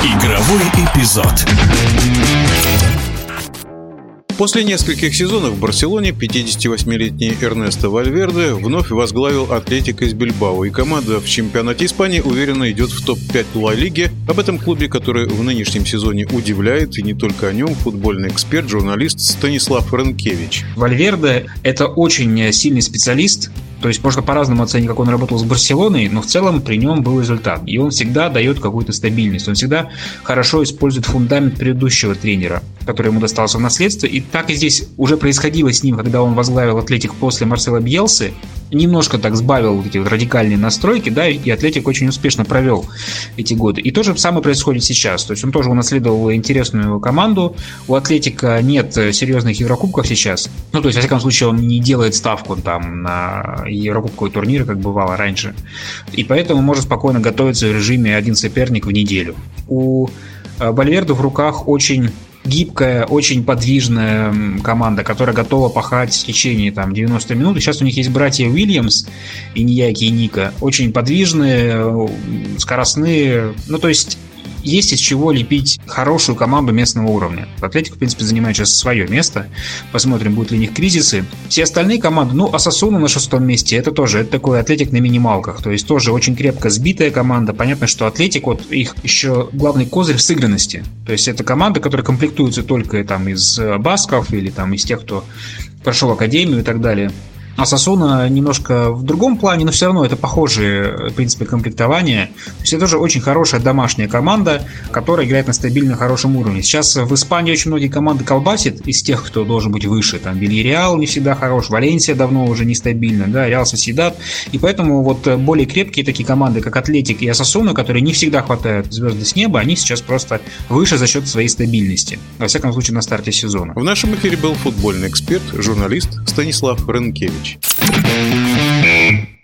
Игровой эпизод. После нескольких сезонов в Барселоне 58-летний Эрнесто Вальверде вновь возглавил Атлетик из Бильбао, и команда в чемпионате Испании уверенно идет в топ-5 Ла Лиги. Об этом клубе, который в нынешнем сезоне удивляет, и не только о нем, футбольный эксперт, журналист Станислав Рынкевич. Вальверде – это очень сильный специалист, то есть можно по-разному оценить, как он работал с Барселоной, но в целом при нем был результат. И он всегда дает какую-то стабильность. Он всегда хорошо использует фундамент предыдущего тренера, который ему достался в наследство. И так и здесь уже происходило с ним, когда он возглавил Атлетик после Марсела Бьелсы. Немножко так сбавил вот эти вот радикальные настройки, да, и Атлетик очень успешно провел эти годы. И то же самое происходит сейчас. То есть он тоже унаследовал интересную команду. У Атлетика нет серьезных Еврокубков сейчас. Ну, то есть, во всяком случае, он не делает ставку там на Еврокубковые турниры, как бывало раньше. И поэтому может спокойно готовиться в режиме один соперник в неделю. У Бальверду в руках очень гибкая, очень подвижная команда, которая готова пахать в течение там, 90 минут. И сейчас у них есть братья Уильямс, и Нияки, и Ника. Очень подвижные, скоростные. Ну, то есть есть из чего лепить хорошую команду местного уровня. Атлетик, в принципе, занимает сейчас свое место. Посмотрим, будут ли у них кризисы. Все остальные команды, ну, Асасуна на шестом месте, это тоже, это такой Атлетик на минималках. То есть тоже очень крепко сбитая команда. Понятно, что Атлетик, вот их еще главный козырь в сыгранности. То есть это команда, которая комплектуется только там из басков или там из тех, кто прошел академию и так далее. А Сосуна немножко в другом плане, но все равно это похожие, в принципе, комплектования. То есть это тоже очень хорошая домашняя команда, которая играет на стабильно хорошем уровне. Сейчас в Испании очень многие команды колбасит из тех, кто должен быть выше. Там Вильяреал не всегда хорош, Валенсия давно уже нестабильна, да, Реал Соседат. И поэтому вот более крепкие такие команды, как Атлетик и Асасуна, которые не всегда хватают звезды с неба, они сейчас просто выше за счет своей стабильности. Во всяком случае, на старте сезона. В нашем эфире был футбольный эксперт, журналист Станислав Thank you.